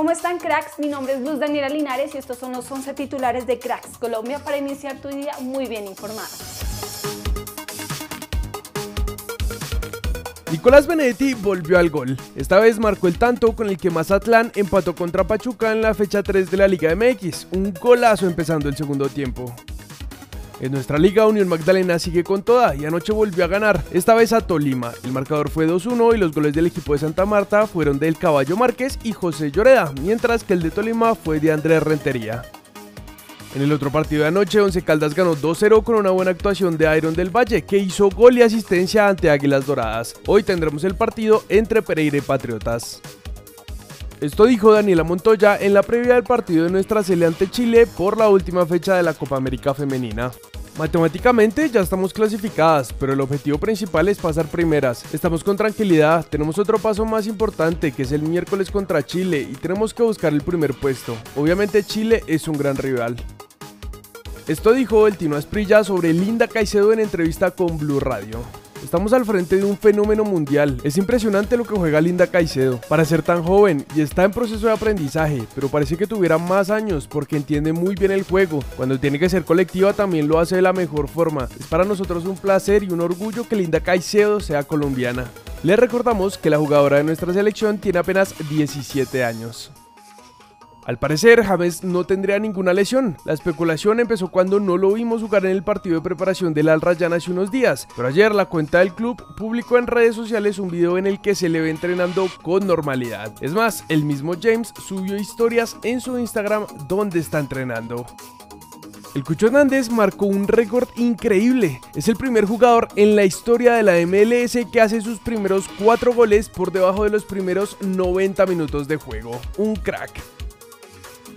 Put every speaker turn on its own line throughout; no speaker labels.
¿Cómo están cracks? Mi nombre es Luz Daniela Linares y estos son los 11 titulares de Cracks Colombia para iniciar tu día muy bien informado.
Nicolás Benedetti volvió al gol. Esta vez marcó el tanto con el que Mazatlán empató contra Pachuca en la fecha 3 de la Liga MX. Un golazo empezando el segundo tiempo. En nuestra liga Unión Magdalena sigue con toda y anoche volvió a ganar, esta vez a Tolima. El marcador fue 2-1 y los goles del equipo de Santa Marta fueron del Caballo Márquez y José Lloreda, mientras que el de Tolima fue de Andrés Rentería. En el otro partido de anoche, Once Caldas ganó 2-0 con una buena actuación de Iron del Valle, que hizo gol y asistencia ante Águilas Doradas. Hoy tendremos el partido entre Pereira y Patriotas. Esto dijo Daniela Montoya en la previa del partido de nuestra sele ante Chile por la última fecha de la Copa América Femenina. Matemáticamente ya estamos clasificadas, pero el objetivo principal es pasar primeras. Estamos con tranquilidad, tenemos otro paso más importante que es el miércoles contra Chile y tenemos que buscar el primer puesto. Obviamente Chile es un gran rival. Esto dijo el Tino Asprilla sobre Linda Caicedo en entrevista con Blue Radio. Estamos al frente de un fenómeno mundial. Es impresionante lo que juega Linda Caicedo. Para ser tan joven y está en proceso de aprendizaje, pero parece que tuviera más años porque entiende muy bien el juego. Cuando tiene que ser colectiva también lo hace de la mejor forma. Es para nosotros un placer y un orgullo que Linda Caicedo sea colombiana. Les recordamos que la jugadora de nuestra selección tiene apenas 17 años. Al parecer, James no tendría ninguna lesión. La especulación empezó cuando no lo vimos jugar en el partido de preparación del Al Rayyan hace unos días, pero ayer la cuenta del club publicó en redes sociales un video en el que se le ve entrenando con normalidad. Es más, el mismo James subió historias en su Instagram donde está entrenando. El Cucho Hernández marcó un récord increíble. Es el primer jugador en la historia de la MLS que hace sus primeros 4 goles por debajo de los primeros 90 minutos de juego. Un crack.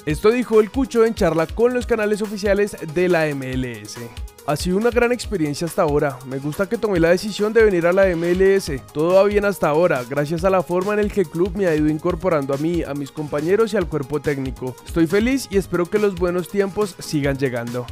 Esto dijo el Cucho en charla con los canales oficiales de la MLS. Ha sido una gran experiencia hasta ahora. Me gusta que tomé la decisión de venir a la MLS. Todo va bien hasta ahora, gracias a la forma en el que el club me ha ido incorporando a mí, a mis compañeros y al cuerpo técnico. Estoy feliz y espero que los buenos tiempos sigan llegando.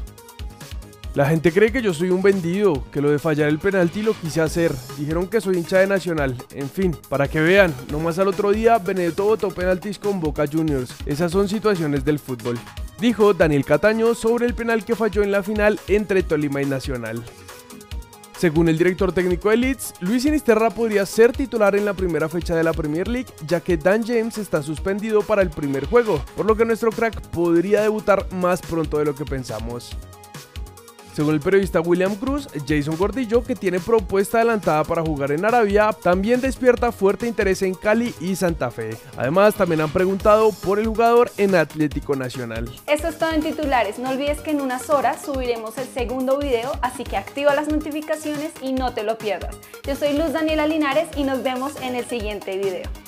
La gente cree que yo soy un vendido, que lo de fallar el penalti lo quise hacer. Dijeron que soy hincha de Nacional. En fin, para que vean, nomás al otro día Benedetto votó penaltis con Boca Juniors. Esas son situaciones del fútbol. Dijo Daniel Cataño sobre el penal que falló en la final entre Tolima y Nacional. Según el director técnico de Leeds, Luis Sinisterra podría ser titular en la primera fecha de la Premier League, ya que Dan James está suspendido para el primer juego, por lo que nuestro crack podría debutar más pronto de lo que pensamos. Según el periodista William Cruz, Jason Gordillo, que tiene propuesta adelantada para jugar en Arabia, también despierta fuerte interés en Cali y Santa Fe. Además, también han preguntado por el jugador en Atlético Nacional.
Esto es todo en titulares. No olvides que en unas horas subiremos el segundo video, así que activa las notificaciones y no te lo pierdas. Yo soy Luz Daniela Linares y nos vemos en el siguiente video.